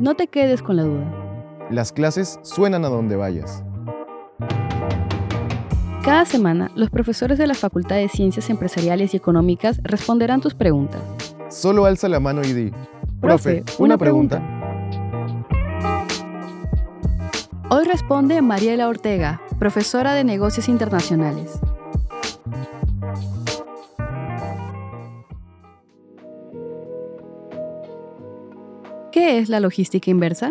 No te quedes con la duda. Las clases suenan a donde vayas. Cada semana, los profesores de la Facultad de Ciencias Empresariales y Económicas responderán tus preguntas. Solo alza la mano y di, profe, una, pregunta. Hoy responde Mariela Ortega, profesora de Negocios Internacionales. ¿Qué es la logística inversa?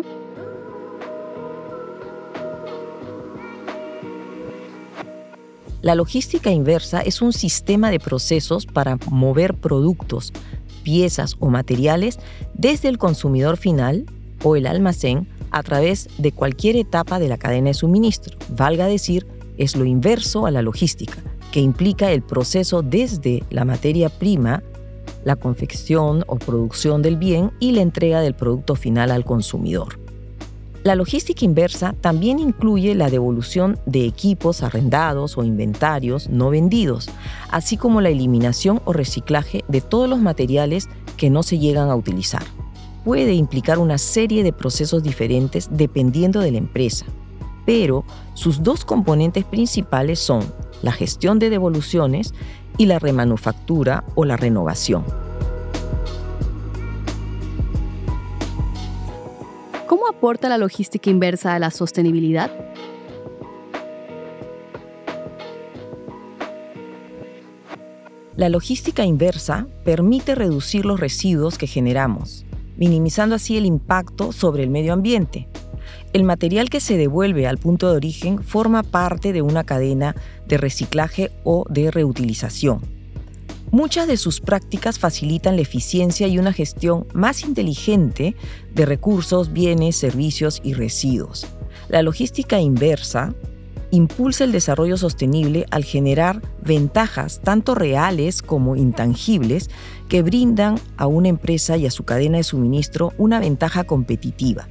La logística inversa es un sistema de procesos para mover productos, piezas o materiales desde el consumidor final o el almacén a través de cualquier etapa de la cadena de suministro. Valga decir, es lo inverso a la logística, que implica el proceso desde la materia prima, la confección o producción del bien y la entrega del producto final al consumidor. La logística inversa también incluye la devolución de equipos arrendados o inventarios no vendidos, así como la eliminación o reciclaje de todos los materiales que no se llegan a utilizar. Puede implicar una serie de procesos diferentes dependiendo de la empresa, pero sus dos componentes principales son la gestión de devoluciones y la remanufactura o la renovación. ¿Cómo aporta la logística inversa a la sostenibilidad? La logística inversa permite reducir los residuos que generamos, minimizando así el impacto sobre el medio ambiente. El material que se devuelve al punto de origen forma parte de una cadena de reciclaje o de reutilización Muchas de sus prácticas facilitan la eficiencia y una gestión más inteligente de recursos, bienes, servicios y residuos. La logística inversa impulsa el desarrollo sostenible al generar ventajas tanto reales como intangibles que brindan a una empresa y a su cadena de suministro una ventaja competitiva.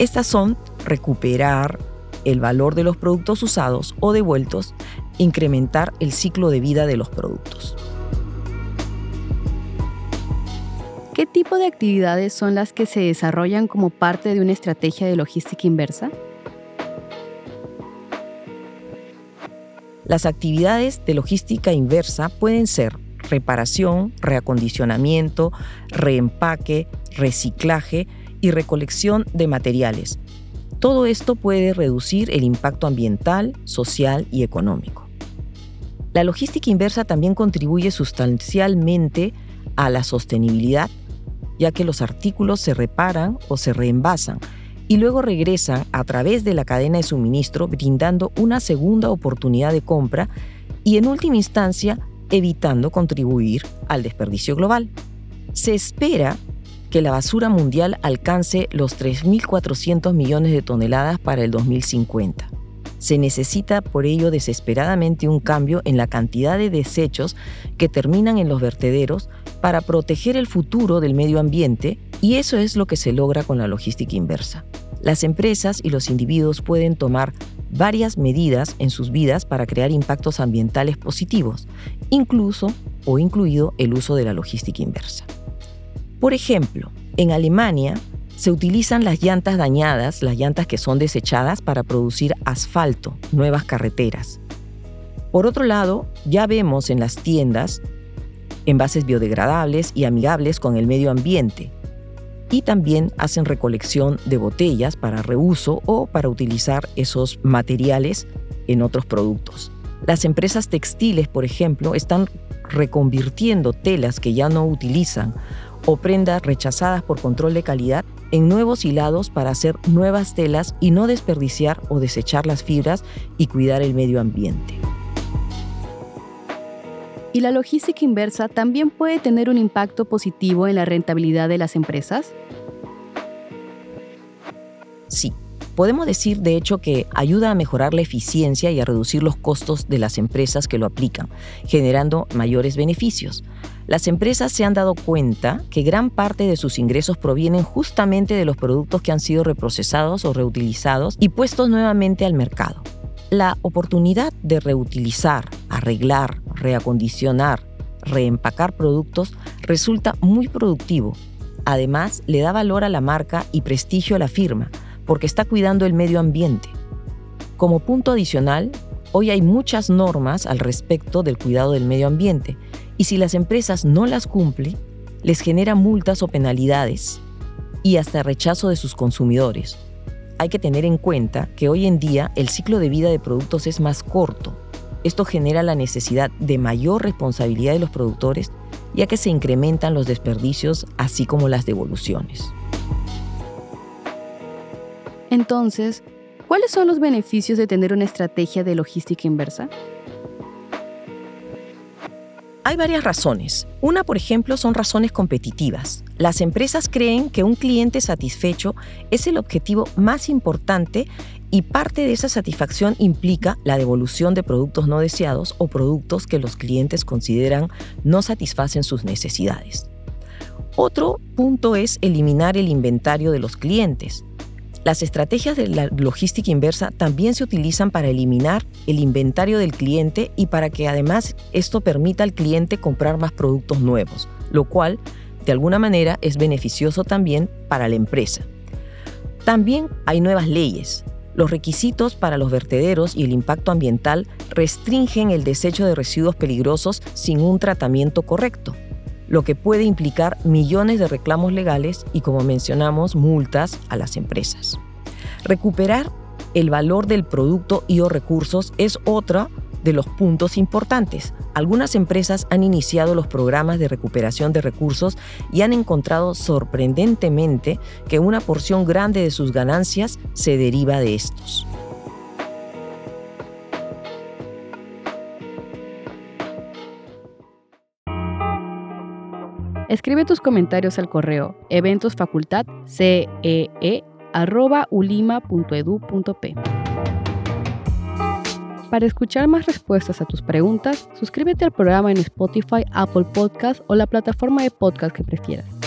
Estas son recuperar el valor de los productos usados o devueltos, incrementar el ciclo de vida de los productos. ¿Qué tipo de actividades son las que se desarrollan como parte de una estrategia de logística inversa? Las actividades de logística inversa pueden ser reparación, reacondicionamiento, reempaque, reciclaje y recolección de materiales. Todo esto puede reducir el impacto ambiental, social y económico. La logística inversa también contribuye sustancialmente a la sostenibilidad ya que los artículos se reparan o se reenvasan y luego regresan a través de la cadena de suministro brindando una segunda oportunidad de compra y en última instancia evitando contribuir al desperdicio global. Se espera que la basura mundial alcance los 3.400 millones de toneladas para el 2050. Se necesita por ello desesperadamente un cambio en la cantidad de desechos que terminan en los vertederos para proteger el futuro del medio ambiente y eso es lo que se logra con la logística inversa. Las empresas y los individuos pueden tomar varias medidas en sus vidas para crear impactos ambientales positivos, incluso o incluido el uso de la logística inversa. Por ejemplo, en Alemania se utilizan las llantas dañadas, las llantas que son desechadas para producir asfalto, nuevas carreteras. Por otro lado, ya vemos en las tiendas envases biodegradables y amigables con el medio ambiente. Y también hacen recolección de botellas para reuso o para utilizar esos materiales en otros productos. Las empresas textiles, por ejemplo, están reconvirtiendo telas que ya no utilizan o prendas rechazadas por control de calidad en nuevos hilados para hacer nuevas telas y no desperdiciar o desechar las fibras y cuidar el medio ambiente. ¿Y la logística inversa también puede tener un impacto positivo en la rentabilidad de las empresas? Sí. Podemos decir, de hecho, que ayuda a mejorar la eficiencia y a reducir los costos de las empresas que lo aplican, generando mayores beneficios las empresas se han dado cuenta que gran parte de sus ingresos provienen justamente de los productos que han sido reprocesados o reutilizados y puestos nuevamente al mercado. La oportunidad de reutilizar, arreglar, reacondicionar, reempacar productos resulta muy productivo además le da valor a la marca y prestigio a la firma, porque está cuidando el medio ambiente. Como punto adicional, hoy hay muchas normas al respecto del cuidado del medio ambiente, y si las empresas no las cumplen, les genera multas o penalidades y hasta rechazo de sus consumidores. Hay que tener en cuenta que hoy en día el ciclo de vida de productos es más corto. Esto genera la necesidad de mayor responsabilidad de los productores ya que se incrementan los desperdicios así como las devoluciones. Entonces, ¿cuáles son los beneficios de tener una estrategia de logística inversa? Hay varias razones. Una, por ejemplo, son razones competitivas. Las empresas creen que un cliente satisfecho es el objetivo más importante y parte de esa satisfacción implica la devolución de productos no deseados o productos que los clientes consideran no satisfacen sus necesidades. Otro punto es eliminar el inventario de los clientes. Las estrategias de la logística inversa también se utilizan para eliminar el inventario del cliente y para que además esto permita al cliente comprar más productos nuevos, lo cual de alguna manera es beneficioso también para la empresa. También hay nuevas leyes. Los requisitos para los vertederos y el impacto ambiental restringen el desecho de residuos peligrosos sin un tratamiento correcto lo que puede implicar millones de reclamos legales y, como mencionamos, multas a las empresas. Recuperar el valor del producto y o recursos es otro de los puntos importantes. Algunas empresas han iniciado los programas de recuperación de recursos y han encontrado sorprendentemente que una porción grande de sus ganancias se deriva de estos. Escribe tus comentarios al correo eventosfacultadcee.ulima.edu.p. Para escuchar más respuestas a tus preguntas, suscríbete al programa en Spotify, Apple Podcast o la plataforma de podcast que prefieras.